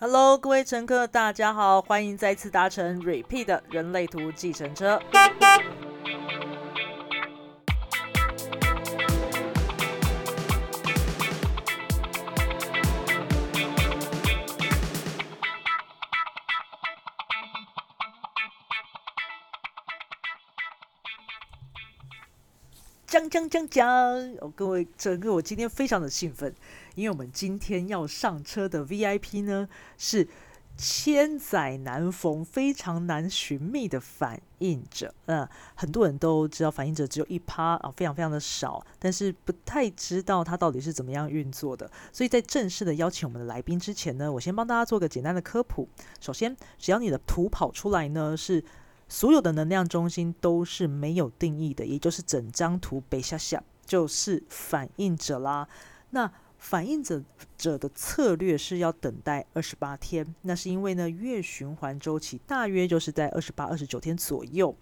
Hello，各位乘客，大家好，欢迎再次搭乘 Repeat 人类图计程车。讲讲讲！各位整个，我今天非常的兴奋，因为我们今天要上车的 VIP 呢是千载难逢、非常难寻觅的反应者。嗯，很多人都知道反应者只有一趴啊，非常非常的少，但是不太知道它到底是怎么样运作的。所以在正式的邀请我们的来宾之前呢，我先帮大家做个简单的科普。首先，只要你的图跑出来呢是。所有的能量中心都是没有定义的，也就是整张图北下下就是反应者啦。那反应者者的策略是要等待二十八天，那是因为呢月循环周期大约就是在二十八、二十九天左右。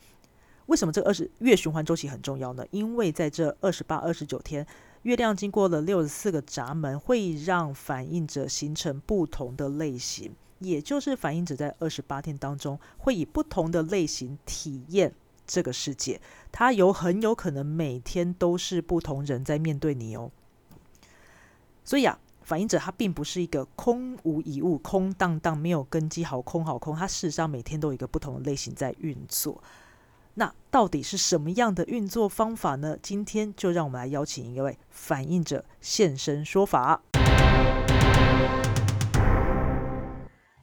为什么这二十月循环周期很重要呢？因为在这二十八、二十九天，月亮经过了六十四个闸门，会让反应者形成不同的类型。也就是反应者在二十八天当中，会以不同的类型体验这个世界。他有很有可能每天都是不同人在面对你哦。所以啊，反应者他并不是一个空无一物、空荡荡、没有根基、好空好空。他事实上每天都有一个不同的类型在运作。那到底是什么样的运作方法呢？今天就让我们来邀请一位反应者现身说法。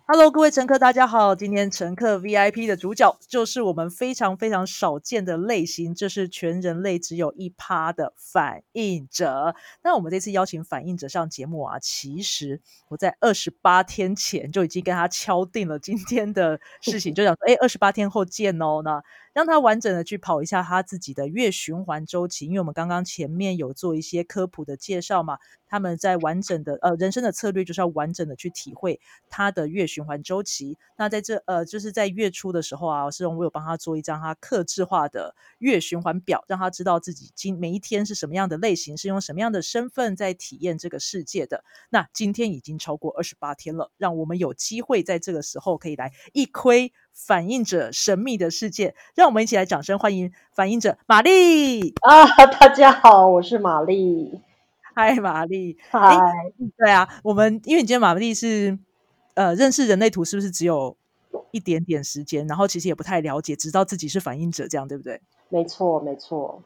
Hello，各位乘客，大家好。今天乘客 VIP 的主角就是我们非常非常少见的类型，这是全人类只有一趴的反应者。那我们这次邀请反应者上节目啊，其实我在二十八天前就已经跟他敲定了今天的事情，就想说，哎，二十八天后见哦。那让他完整的去跑一下他自己的月循环周期，因为我们刚刚前面有做一些科普的介绍嘛。他们在完整的呃人生的策略就是要完整的去体会他的月循环周期。那在这呃就是在月初的时候啊，是荣我有帮他做一张他克制化的月循环表，让他知道自己今每一天是什么样的类型，是用什么样的身份在体验这个世界的。那今天已经超过二十八天了，让我们有机会在这个时候可以来一窥反映者神秘的世界。让我们一起来掌声欢迎反映者玛丽啊！大家好，我是玛丽。嗨，玛丽。嗨，对啊，我们因为你今天玛丽是呃认识人类图，是不是只有一点点时间？然后其实也不太了解，知道自己是反应者，这样对不对？没错，没错。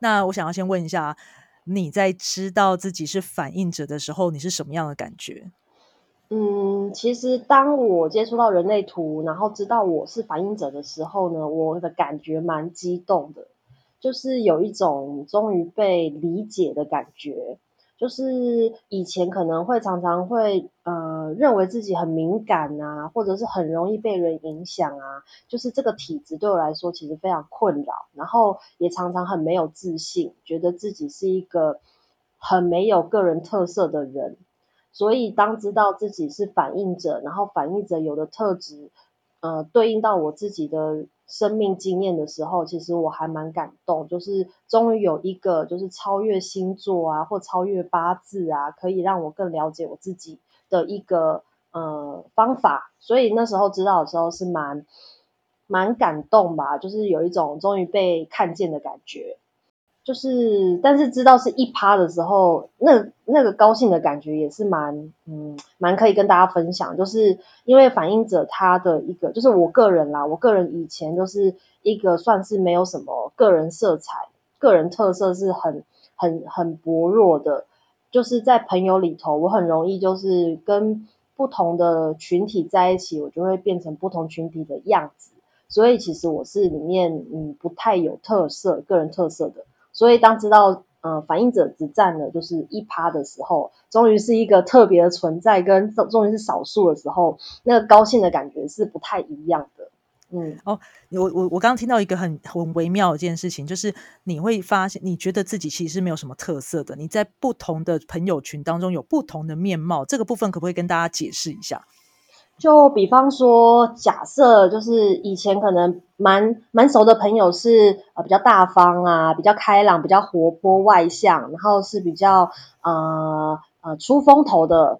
那我想要先问一下，你在知道自己是反应者的时候，你是什么样的感觉？嗯，其实当我接触到人类图，然后知道我是反应者的时候呢，我的感觉蛮激动的。就是有一种终于被理解的感觉，就是以前可能会常常会呃认为自己很敏感啊，或者是很容易被人影响啊，就是这个体质对我来说其实非常困扰，然后也常常很没有自信，觉得自己是一个很没有个人特色的人，所以当知道自己是反应者，然后反应者有的特质呃对应到我自己的。生命经验的时候，其实我还蛮感动，就是终于有一个就是超越星座啊，或超越八字啊，可以让我更了解我自己的一个呃方法。所以那时候知道的时候是蛮蛮感动吧，就是有一种终于被看见的感觉。就是，但是知道是一趴的时候，那那个高兴的感觉也是蛮，嗯，蛮可以跟大家分享。就是因为反映者他的一个，就是我个人啦，我个人以前就是一个算是没有什么个人色彩、个人特色是很很很薄弱的。就是在朋友里头，我很容易就是跟不同的群体在一起，我就会变成不同群体的样子。所以其实我是里面嗯不太有特色、个人特色的。所以当知道呃反应者只占了就是一趴的时候，终于是一个特别的存在，跟终于是少数的时候，那个高兴的感觉是不太一样的。嗯，哦，我我我刚刚听到一个很很微妙的一件事情，就是你会发现，你觉得自己其实是没有什么特色的，你在不同的朋友群当中有不同的面貌，这个部分可不可以跟大家解释一下？就比方说，假设就是以前可能蛮蛮熟的朋友是呃比较大方啊，比较开朗，比较活泼外向，然后是比较呃呃出风头的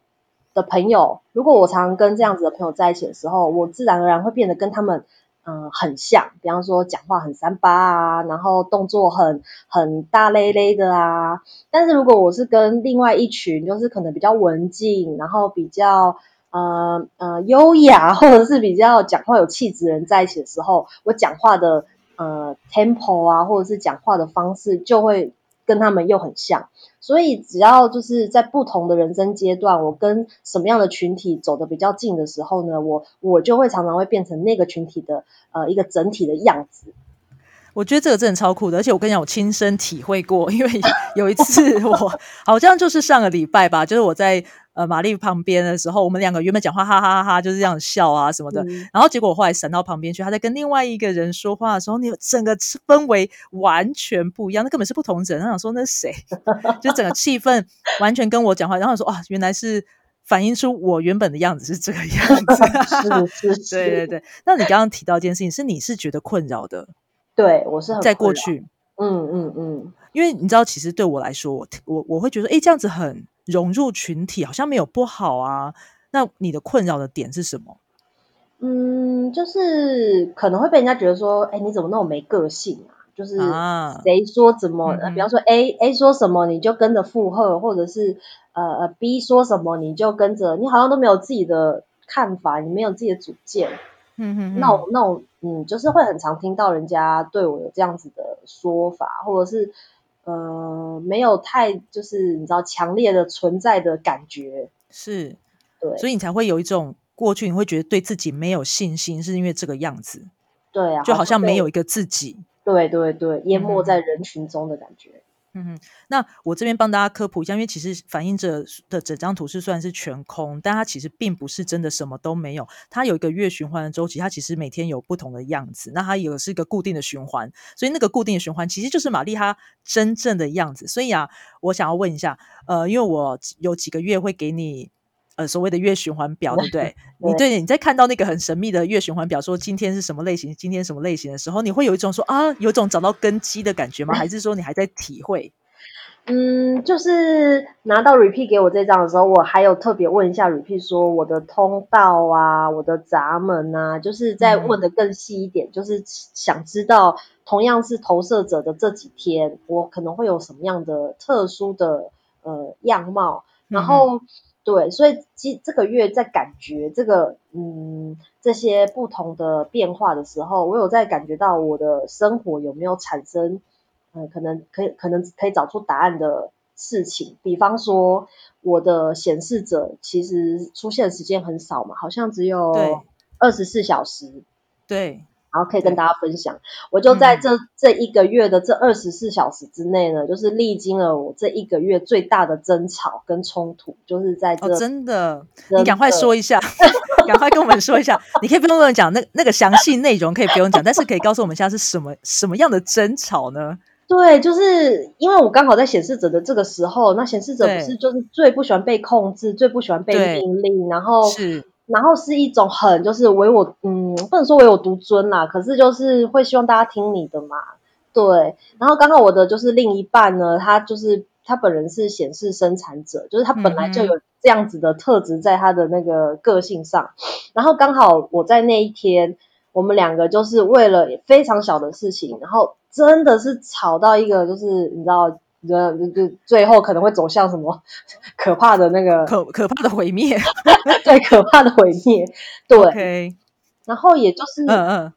的朋友，如果我常跟这样子的朋友在一起的时候，我自然而然会变得跟他们嗯很像，比方说讲话很三八啊，然后动作很很大咧咧的啊。但是如果我是跟另外一群，就是可能比较文静，然后比较呃呃优雅，或者是比较讲话有气质的人在一起的时候，我讲话的呃 tempo 啊，或者是讲话的方式就会跟他们又很像。所以只要就是在不同的人生阶段，我跟什么样的群体走的比较近的时候呢，我我就会常常会变成那个群体的呃一个整体的样子。我觉得这个真的超酷的，而且我跟你讲，我亲身体会过，因为有一次 我好像就是上个礼拜吧，就是我在呃玛丽旁边的时候，我们两个原本讲话哈哈哈哈，就是这样笑啊什么的，然后结果我后来闪到旁边去，他在跟另外一个人说话的时候，你整个氛围完全不一样，那根本是不同人。他想说那是谁？就整个气氛完全跟我讲话，然后说啊，原来是反映出我原本的样子是这个样子。是是，对对对。那你刚刚提到一件事情，是你是觉得困扰的。对，我是很在过去，嗯嗯嗯，因为你知道，其实对我来说，我我我会觉得，哎，这样子很融入群体，好像没有不好啊。那你的困扰的点是什么？嗯，就是可能会被人家觉得说，哎，你怎么那么没个性啊？就是谁说怎么，比方说 A A 说什么你就跟着附和，或者是呃呃 B 说什么你就跟着，你好像都没有自己的看法，你没有自己的主见。嗯嗯，那我那我嗯，就是会很常听到人家对我有这样子的说法，或者是呃，没有太就是你知道强烈的存在的感觉，是，对，所以你才会有一种过去你会觉得对自己没有信心，是因为这个样子，对啊，就好像没有一个自己，对对对，淹没在人群中的感觉。嗯哼，那我这边帮大家科普一下，因为其实反映着的整张图是算是全空，但它其实并不是真的什么都没有。它有一个月循环的周期，它其实每天有不同的样子。那它有是一个固定的循环，所以那个固定的循环其实就是玛丽她真正的样子。所以啊，我想要问一下，呃，因为我有几个月会给你。呃，所谓的月循环表，对不对？你对你在看到那个很神秘的月循环表，说今天是什么类型，今天什么类型的时候，你会有一种说啊，有种找到根基的感觉吗？还是说你还在体会？嗯，就是拿到 repeat 给我这张的时候，我还有特别问一下 repeat 说我的通道啊，我的闸门啊，就是在问的更细一点，就是想知道同样是投射者的这几天，我可能会有什么样的特殊的呃样貌，然后。对，所以这这个月在感觉这个嗯这些不同的变化的时候，我有在感觉到我的生活有没有产生嗯可能可以可能可以找出答案的事情，比方说我的显示者其实出现时间很少嘛，好像只有二十四小时。对。然后可以跟大家分享，我就在这这一个月的这二十四小时之内呢，就是历经了我这一个月最大的争吵跟冲突，就是在这真的，你赶快说一下，赶快跟我们说一下，你可以不用跟我讲那那个详细内容，可以不用讲，但是可以告诉我们一下是什么什么样的争吵呢？对，就是因为我刚好在显示者的这个时候，那显示者不是就是最不喜欢被控制，最不喜欢被命令，然后是。然后是一种很就是唯我，嗯，不能说唯我独尊啦，可是就是会希望大家听你的嘛，对。然后刚刚我的就是另一半呢，他就是他本人是显示生产者，就是他本来就有这样子的特质在他的那个个性上。然后刚好我在那一天，我们两个就是为了非常小的事情，然后真的是吵到一个就是你知道。就就最后可能会走向什么可怕的那个可可怕的毁灭，对可怕的毁灭。对，然后也就是嗯嗯，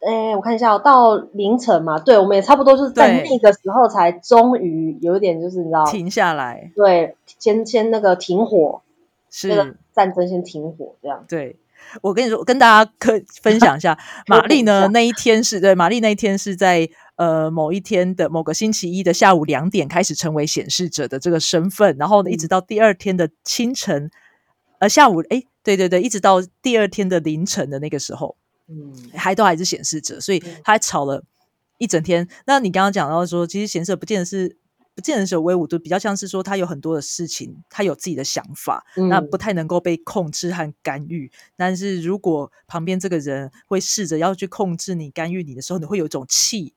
哎，我看一下，到凌晨嘛，对，我们也差不多就是在那个时候才终于有一点就是你知道停下来，对，先先那个停火，是那个战争先停火这样。对，我跟你说，跟大家可分享一下，玛丽呢那一天是对，玛丽那一天是在。呃，某一天的某个星期一的下午两点开始成为显示者的这个身份，然后呢，一直到第二天的清晨，呃，下午，哎，对对对，一直到第二天的凌晨的那个时候，嗯，还都还是显示者，所以他还吵了一整天。那你刚刚讲到说，其实显示者不见得是不见得是有威武，就比较像是说他有很多的事情，他有自己的想法，那不太能够被控制和干预。但是如果旁边这个人会试着要去控制你、干预你的时候，你会有一种气。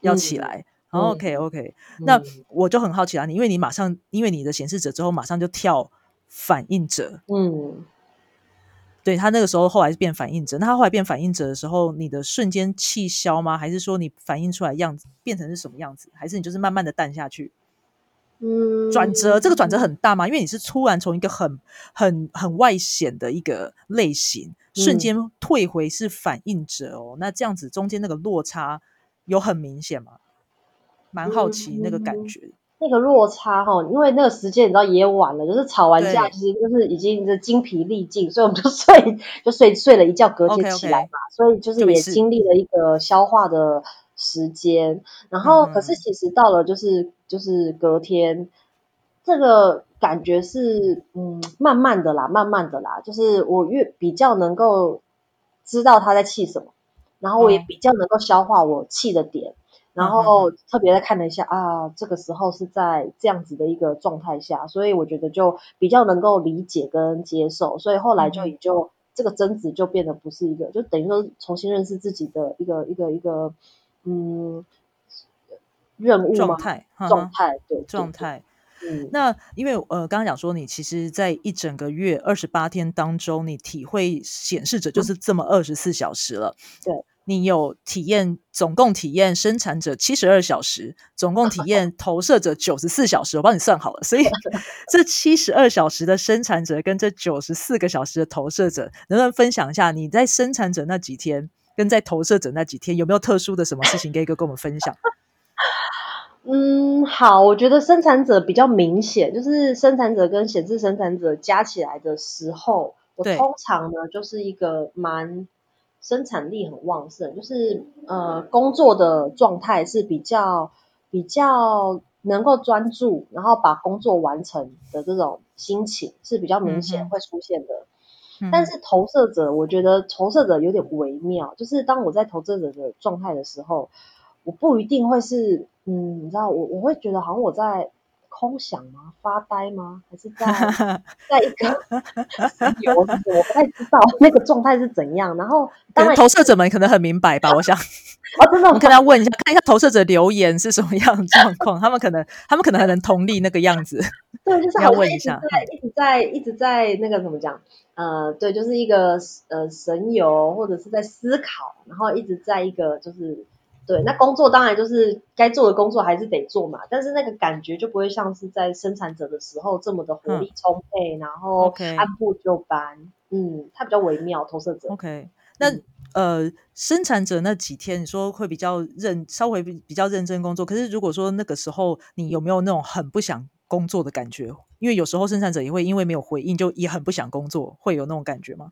要起来，OK OK，那我就很好奇啊，你因为你马上因为你的显示者之后马上就跳反应者。嗯，对他那个时候后来是变反应者，那他后来变反应者的时候，你的瞬间气消吗？还是说你反应出来样子变成是什么样子？还是你就是慢慢的淡下去？嗯，转折这个转折很大嘛，因为你是突然从一个很很很外显的一个类型，瞬间退回是反应者哦。那这样子中间那个落差有很明显吗？蛮好奇那个感觉。那个落差哈，因为那个时间你知道也晚了，就是吵完架，其实就是已经是精疲力尽，所以我们就睡就睡睡了一觉，隔天起来嘛，所以就是也经历了一个消化的时间。然后可是其实到了就是就是隔天，这个感觉是嗯慢慢的啦，慢慢的啦，就是我越比较能够知道他在气什么，然后我也比较能够消化我气的点。然后特别的看了一下啊，这个时候是在这样子的一个状态下，所以我觉得就比较能够理解跟接受，所以后来就也就这个争执就变得不是一个，就等于说重新认识自己的一个一个一个嗯任务状态状态对状态。嗯，那因为呃刚刚讲说你其实在一整个月二十八天当中，你体会显示着就是这么二十四小时了，对。你有体验，总共体验生产者七十二小时，总共体验 投射者九十四小时，我帮你算好了。所以 这七十二小时的生产者跟这九十四个小时的投射者，能不能分享一下你在生产者那几天跟在投射者那几天有没有特殊的什么事情可以跟跟我们分享？嗯，好，我觉得生产者比较明显，就是生产者跟显示生产者加起来的时候，我通常呢就是一个蛮。生产力很旺盛，就是呃工作的状态是比较比较能够专注，然后把工作完成的这种心情是比较明显会出现的。但是投射者，我觉得投射者有点微妙，就是当我在投射者的状态的时候，我不一定会是嗯，你知道我我会觉得好像我在。空想吗？发呆吗？还是在 在一个我我不太知道那个状态是怎样。然后，当然投射者们可能很明白吧？我想，哦，真的，我们可能要问一下，看一下投射者留言是什么样的状况。他们可能，他们可能还能同理那个样子。对，就是要问一下，一直在一直在那个怎么讲？呃，对，就是一个呃神游，或者是在思考，然后一直在一个就是。对，那工作当然就是该做的工作还是得做嘛，但是那个感觉就不会像是在生产者的时候这么的活力充沛，然后按部就班。嗯，它比较微妙，投射者。OK，那呃，生产者那几天你说会比较认，稍微比比较认真工作，可是如果说那个时候你有没有那种很不想工作的感觉？因为有时候生产者也会因为没有回应就也很不想工作，会有那种感觉吗？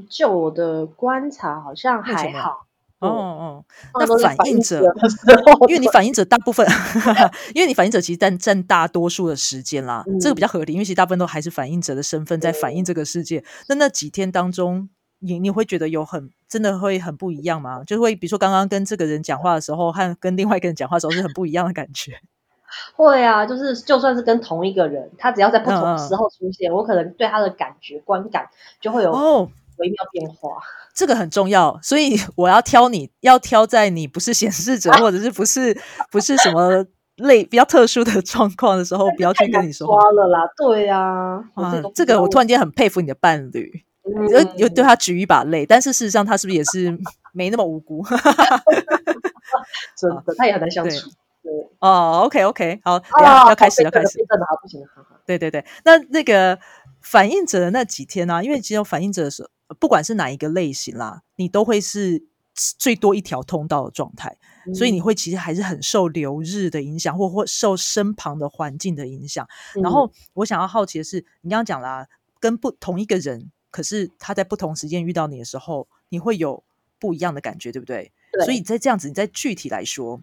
嗯，就我的观察，好像还好。哦哦，那反应者，因为你反应者大部分，因为你反应者其实占占大多数的时间啦，这个比较合理，因为其实大部分都还是反应者的身份在反映这个世界。那那几天当中，你你会觉得有很真的会很不一样吗？就会比如说刚刚跟这个人讲话的时候，和跟另外一个人讲话的时候是很不一样的感觉。会啊，就是就算是跟同一个人，他只要在不同的时候出现，我可能对他的感觉观感就会有微妙变化。这个很重要，所以 我要挑你要挑在你不是显示者，或者是不是不是什么类比较特殊的状况的时候，不要去跟你说话了啦。对呀，这个我突然间很佩服你的伴侣，有有对他举一把泪，但是事实上他是不是也是没那么无辜？真的，他也很难相处。哦，OK OK，好，要开始要开始，不行对对对，那那个反应者的那几天呢？因为只有反应者的时候，不管是哪一个类型啦，你都会是最多一条通道的状态，所以你会其实还是很受流日的影响，或或受身旁的环境的影响。然后我想要好奇的是，你刚刚讲啦，跟不同一个人，可是他在不同时间遇到你的时候，你会有不一样的感觉，对不对？所以在这样子，你在具体来说。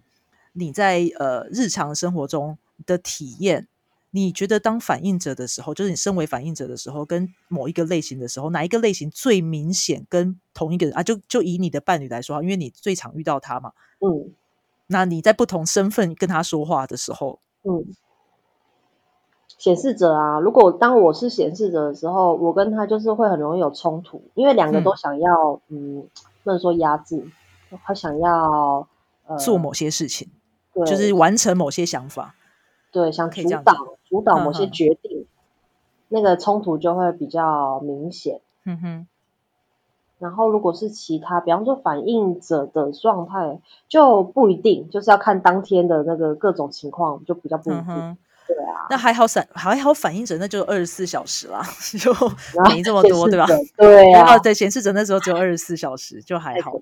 你在呃日常生活中的体验，你觉得当反应者的时候，就是你身为反应者的时候，跟某一个类型的时候，哪一个类型最明显？跟同一个人啊，就就以你的伴侣来说，因为你最常遇到他嘛，嗯，那你在不同身份跟他说话的时候，嗯，显示者啊，如果当我是显示者的时候，我跟他就是会很容易有冲突，因为两个都想要，嗯，不能说压制，他想要做某些事情。就是完成某些想法，对，想主导主导某些决定，那个冲突就会比较明显。嗯哼，然后如果是其他，比方说反应者的状态，就不一定，就是要看当天的那个各种情况，就比较不一定。嗯哼。对啊，那还好反还好反应者那就二十四小时啦，就然后没这么多，对吧？对啊，哦，对，显示者那时候只有二十四小时，就还好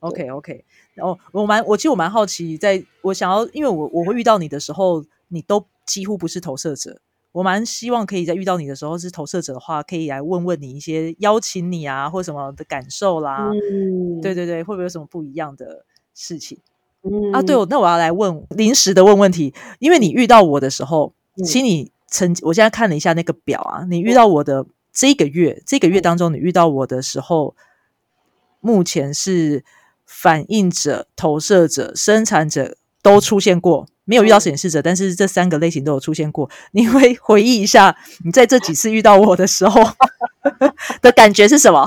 OK OK，然后我蛮我其实我蛮好奇，在我想要，因为我我会遇到你的时候，你都几乎不是投射者。我蛮希望可以在遇到你的时候是投射者的话，可以来问问你一些邀请你啊，或什么的感受啦。嗯，对对对，会不会有什么不一样的事情？嗯啊，对，那我要来问临时的问问题，因为你遇到我的时候，嗯其实你曾我现在看了一下那个表啊，你遇到我的这个月，这个月当中你遇到我的时候，目前是反应者、投射者、生产者都出现过，没有遇到显示者，但是这三个类型都有出现过。你会回忆一下，你在这几次遇到我的时候 的感觉是什么？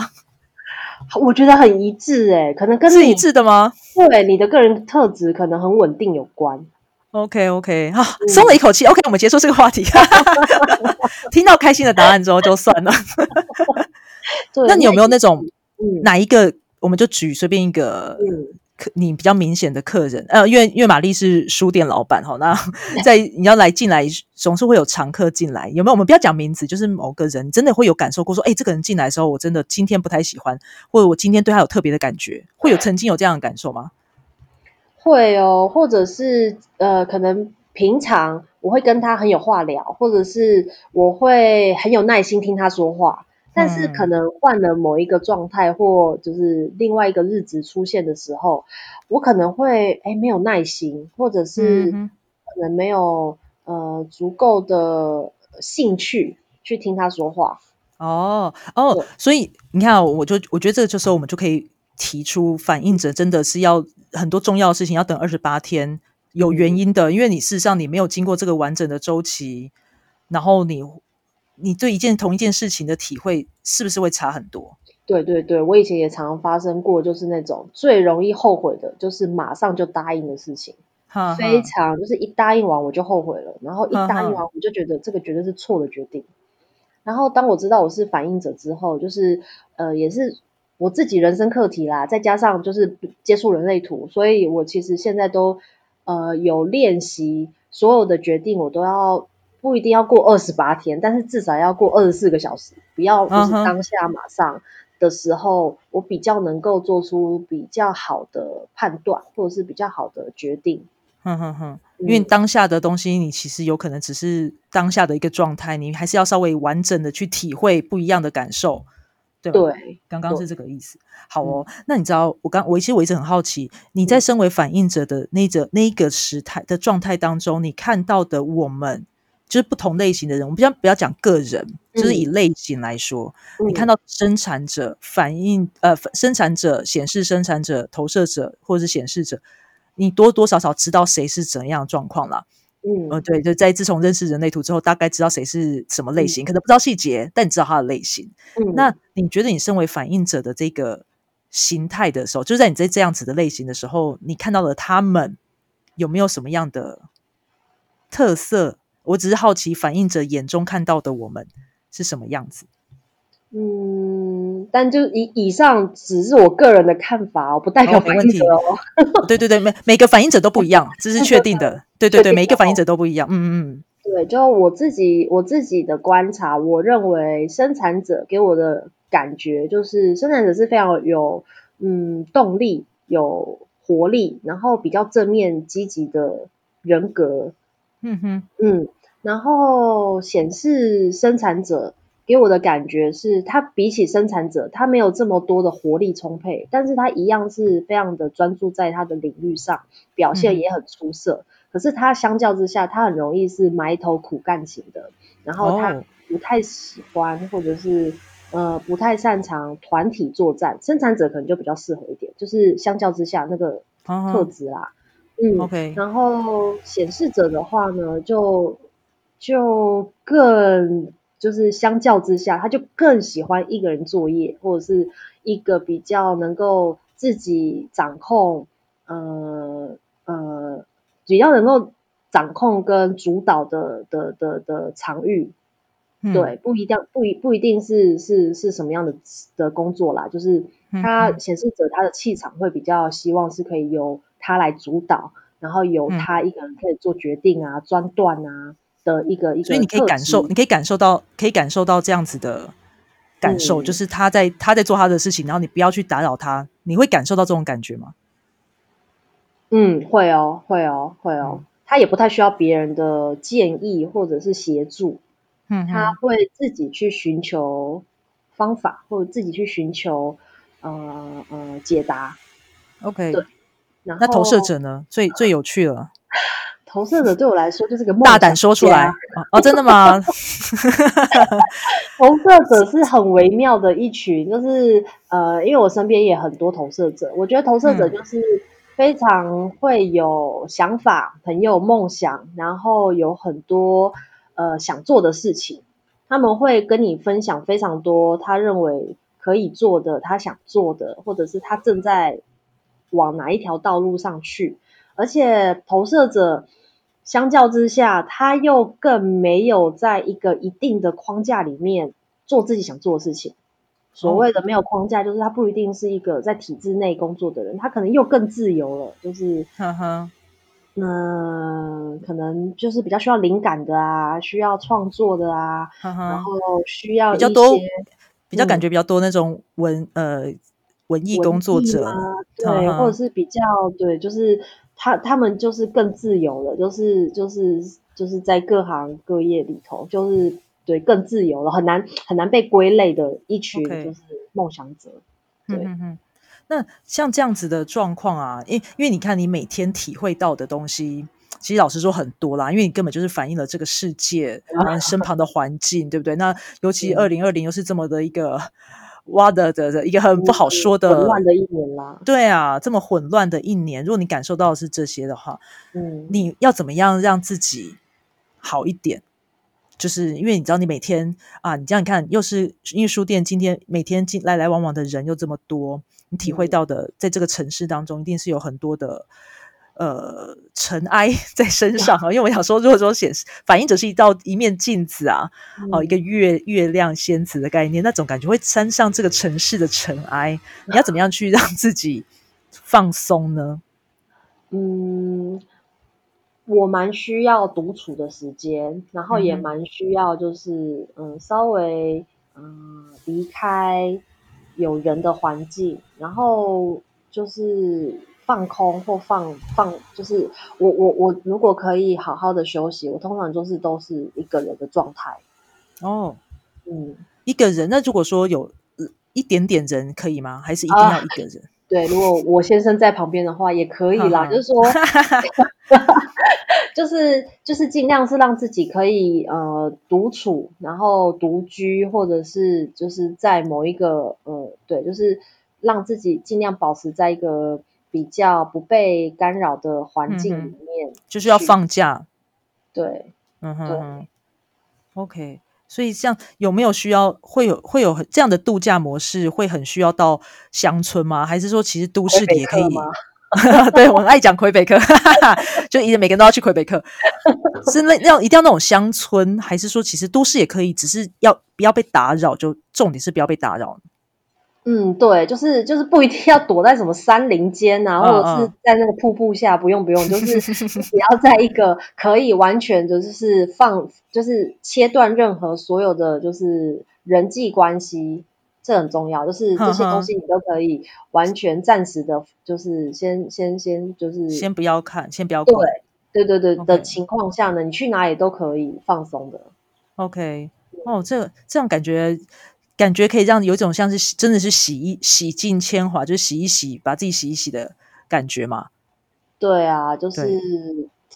我觉得很一致诶，可能跟你是一致的吗？对你的个人特质可能很稳定有关。OK OK，好，松了一口气。OK，我们结束这个话题。听到开心的答案之后就算了。那你有没有那种嗯哪一个？我们就举随便一个你比较明显的客人。呃，因为因为玛丽是书店老板哈，那 在你要来进来，总是会有常客进来。有没有？我们不要讲名字，就是某个人真的会有感受过说，哎，这个人进来的时候，我真的今天不太喜欢，或者我今天对他有特别的感觉，会有曾经有这样的感受吗？会哦，或者是呃，可能平常我会跟他很有话聊，或者是我会很有耐心听他说话。但是嗯。可能换了某一个状态，或就是另外一个日子出现的时候，我可能会哎没有耐心，或者是可能没有呃足够的兴趣去听他说话。哦哦，所以你看哦，我就我觉得这个这时候我们就可以提出，反应者真的是要很多重要的事情要等二十八天，有原因的，因为你事实上你没有经过这个完整的周期，然后你你对一件同一件事情的体会是不是会差很多？对对对，我以前也常常发生过，就是那种最容易后悔的，就是马上就答应的事情。哈哈非常就是一答应完我就后悔了，然后一嗯答应完我就觉得这个绝对是错的决定。然后当我知道我是反应者之后，就是呃也是我自己人生课题啦，再加上就是接触人类图，所以我其实现在都呃有练习所有的决定，我都要不一定要过二十八天，但是至少要过二十四个小时，不要就是当下马上。的时候，我比较能够做出比较好的判断，或者是比较好的决定。哼哼哼，因为嗯当下的东西，你其实有可能只是当下的一个状态，你还是要稍微完整的去体会不一样的感受，对吧？对，刚刚是这个意思。好哦，那你知道我刚我其实我一直很好奇，你在身为反应者的那个那一个时态的状态当中，你看到的我们就是不同类型的人，我们不要不要讲个人，就是以类型来说，你看到到生产者、反应呃生产者、显示生产者、投射者或者是显示者，你多多少少知道谁是怎样的状况啦。嗯呃，对，就在自从认识人类图之后，大概知道谁是什么类型，可能不知道细节，但你知道他的类型。嗯那你觉得你身为反应者的这个形态的时候，就是在你在这样子的类型的时候，你看到了他们有没有什么样的特色？我只是好奇，反映者眼中看到的我们是什么样子？嗯，但就以以上只是我个人的看法哦，不代表哦没问题反应者哦。对对对，每每个反应者都不一样，这是确定的。对对对，每一个反应者都不一样。嗯嗯对，就我自己我自己的观察，我认为生产者给我的感觉就是生产者是非常有嗯动力、有活力，然后比较正面积极的人格，嗯哼，嗯，然后显示生产者给我的感觉是，他比起生产者，他没有这么多的活力充沛，但是他一样是非常的专注在他的领域上，表嗯现也很出色。可是他相较之下，他很容易是埋头苦干型的，然后他哦不太喜欢或者是呃不太擅长团体作战，生产者可能就比较适合一点，就是相较之下那个哦特质啦。嗯 OK 然后显示者的话呢，就就更就是相较之下，他就更喜欢一个人作业，或者是一个比较能够自己掌控，呃呃，比较能够掌控跟主导的的的的场域。嗯。对，不一定不一不一定是是是什么样的的工作啦，就是嗯他显示者他的气场会比较希望是可以由他来主导，然后由嗯。他一个人可以做决定啊、专断啊的一个一个，所以你可以感受，你可以感受到，可以感受到这样子的感受，嗯。就是他在他在做他的事情，然后你不要去打扰他，你会感受到这种感觉吗？嗯，会哦，会哦，会哦，他也不太需要别人的建议或者是协助，嗯他会自己去寻求方法，或者自己去寻求呃呃解答。，OK，对然后那投射者呢？最最有趣了，投射者对我来说就是个梦大胆说出来。家哦哦，真的吗？投射者是很微妙的一群，就是呃，因为我身边也很多投射者，我觉得投射者嗯。就是非常会有想法，很有梦想，然后有很多呃想做的事情，他们会跟你分享非常多他认为可以做的，他想做的，或者是他正在往哪一条道路上去，而且投射者。相较之下，他又更没有在一个一定的框架里面做自己想做的事情。所谓的没有框架，就是他不一定是一个在体制内工作的人，他可能又更自由了，就是嗯、可能就是比较需要灵感的啊，需要创作的啊，呵然，后需要比较多比较感嗯觉比较多那种文呃文艺工作者，对，嗯或者是比较对，就是他他们就是更自由了，就是就是就是在各行各业里头，就是对更自由了，很难很难被归类的一群就是梦想者。对嗯。那像这样子的状况啊，因因为你看你每天体会到的东西，其实老实说很多啦，因为你根本就是反映了这个世界，然后身 旁的环境，对不对？那尤其二嗯零二零又是这么的一个哇的的的一个很不好说的混乱的一年啦，对啊，这么混乱的一年，如果你感受到的是这些的话，嗯，你要怎么样让自己好一点？就是因为你知道，你每天啊，你这样看，又是因为书店今天每天进来来往往的人又这么多，你体会嗯。到的，在这个城市当中，一定是有很多的呃尘埃 在身上啊。因为我想说，如果说显示反映者是一道一面镜子啊，哦，一个月月亮仙子的概念，那种感觉会沾上这个城市的尘埃。你要怎么样去让自己放松呢？嗯，我蛮需要独处的时间，然后也蛮需要就是嗯稍微嗯离开有人的环境，然后就是放空或放放，就是我我我如果可以好好的休息，我通常就是都是一个人的状态，哦，嗯。一个人，那如果说有呃一点点人可以吗？还是一定要啊一个人？对，如果我先生在旁边的话，也可以啦。嗯就是说 就是就是尽量是让自己可以呃独处，然后独居，或者是就是在某一个呃对，就是让自己尽量保持在一个比较不被干扰的环境里面。就是要放假。对，嗯哼哼，OK。所以像有没有需要会有会有很这样的度假模式，会很需要到乡村吗？还是说其实都市里也可以？对我很爱讲魁北克，就一每个人都要去魁北克，是那要一定要那种乡村，还是说其实都市也可以，只是要不要被打扰？就重点是不要被打扰。嗯，对，就是就是不一定要躲在什么山林间啊，嗯或者是嗯在那个瀑布下，不用不用，就是 只要在一个可以完全的，就是放，就是切断任何所有的就是人际关系，这很重要，就是这些东西你都可以完全暂时的，就是先先先就是先不要看，先不要对管。对对对的情况下呢，你去哪里都可以放松的。OK，哦，这这样感觉感觉可以让有一种像是真的是洗一洗尽铅华，就是洗一洗，把自己洗一洗的感觉嘛。对啊，就是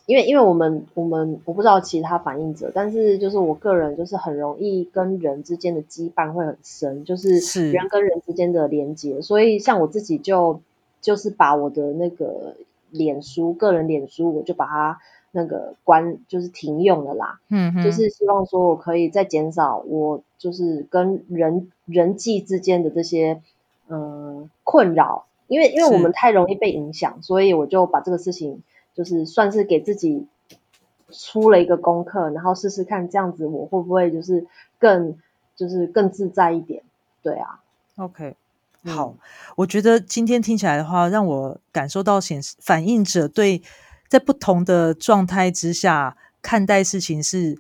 因为因为我们我们我不知道其他反应者，但是就是我个人就是很容易跟人之间的羁绊会很深，就是是。人跟人之间的连接，所以像我自己就就是把我的那个脸书个人脸书，我就把它那个关就是停用了啦，嗯哼，就是希望说我可以再减少我就是跟人人际之间的这些嗯困扰，因为因为我们太容易被影响，所以我就把这个事情就是算是给自己出了一个功课，然后试试看这样子我会不会就是更就是更自在一点。对啊，OK，好，我觉得今天听起来的话，让我感受到显示反映者对在不同的状态之下看待事情是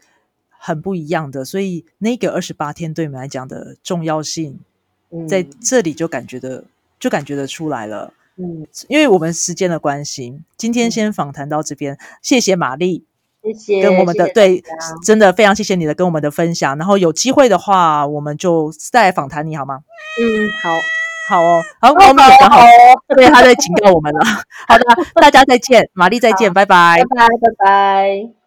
很不一样的，所以那个二十八天对你们来讲的重要性，在这里就感觉的就感觉得出来了。嗯，因为我们时间的关系，今天先访谈到这边，谢谢玛丽，谢谢跟我们的对，真的非常谢谢你的跟我们的分享。然后有机会的话，我们就再访谈你好吗？嗯，好，好哦，好，我们也刚好，对，他在警告我们了。好的，大家再见，玛丽再见，拜拜，拜拜，拜拜。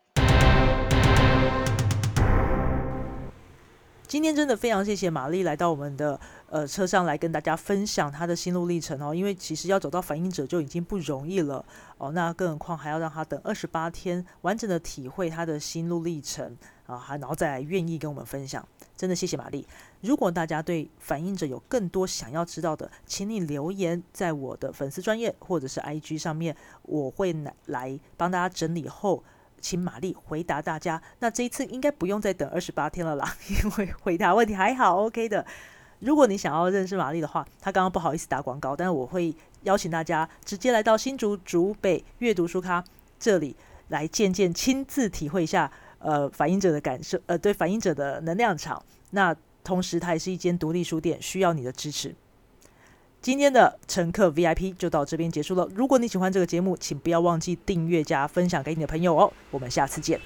今天真的非常谢谢玛丽来到我们的呃车上来跟大家分享她的心路历程哦，因为其实要走到反应者就已经不容易了哦，那更何况还要让她等二十八天完整的体会她的心路历程啊，还然后再来愿意跟我们分享，真的谢谢玛丽。如果大家对反应者有更多想要知道的，请你留言在我的粉丝专业或者是 IG 上面，我会来来帮大家整理后。请玛丽回答大家。那这一次应该不用再等二十八天了啦，因为回答问题还好，OK 的。如果你想要认识玛丽的话，她刚刚不好意思打广告，但是我会邀请大家直接来到新竹竹北阅读书咖这里来见见，亲自体会一下呃反应者的感受，呃对反应者的能量场。那同时，它也是一间独立书店，需要你的支持。今天的乘客 VIP 就到这边结束了。如果你喜欢这个节目，请不要忘记订阅加分享给你的朋友哦。我们下次见。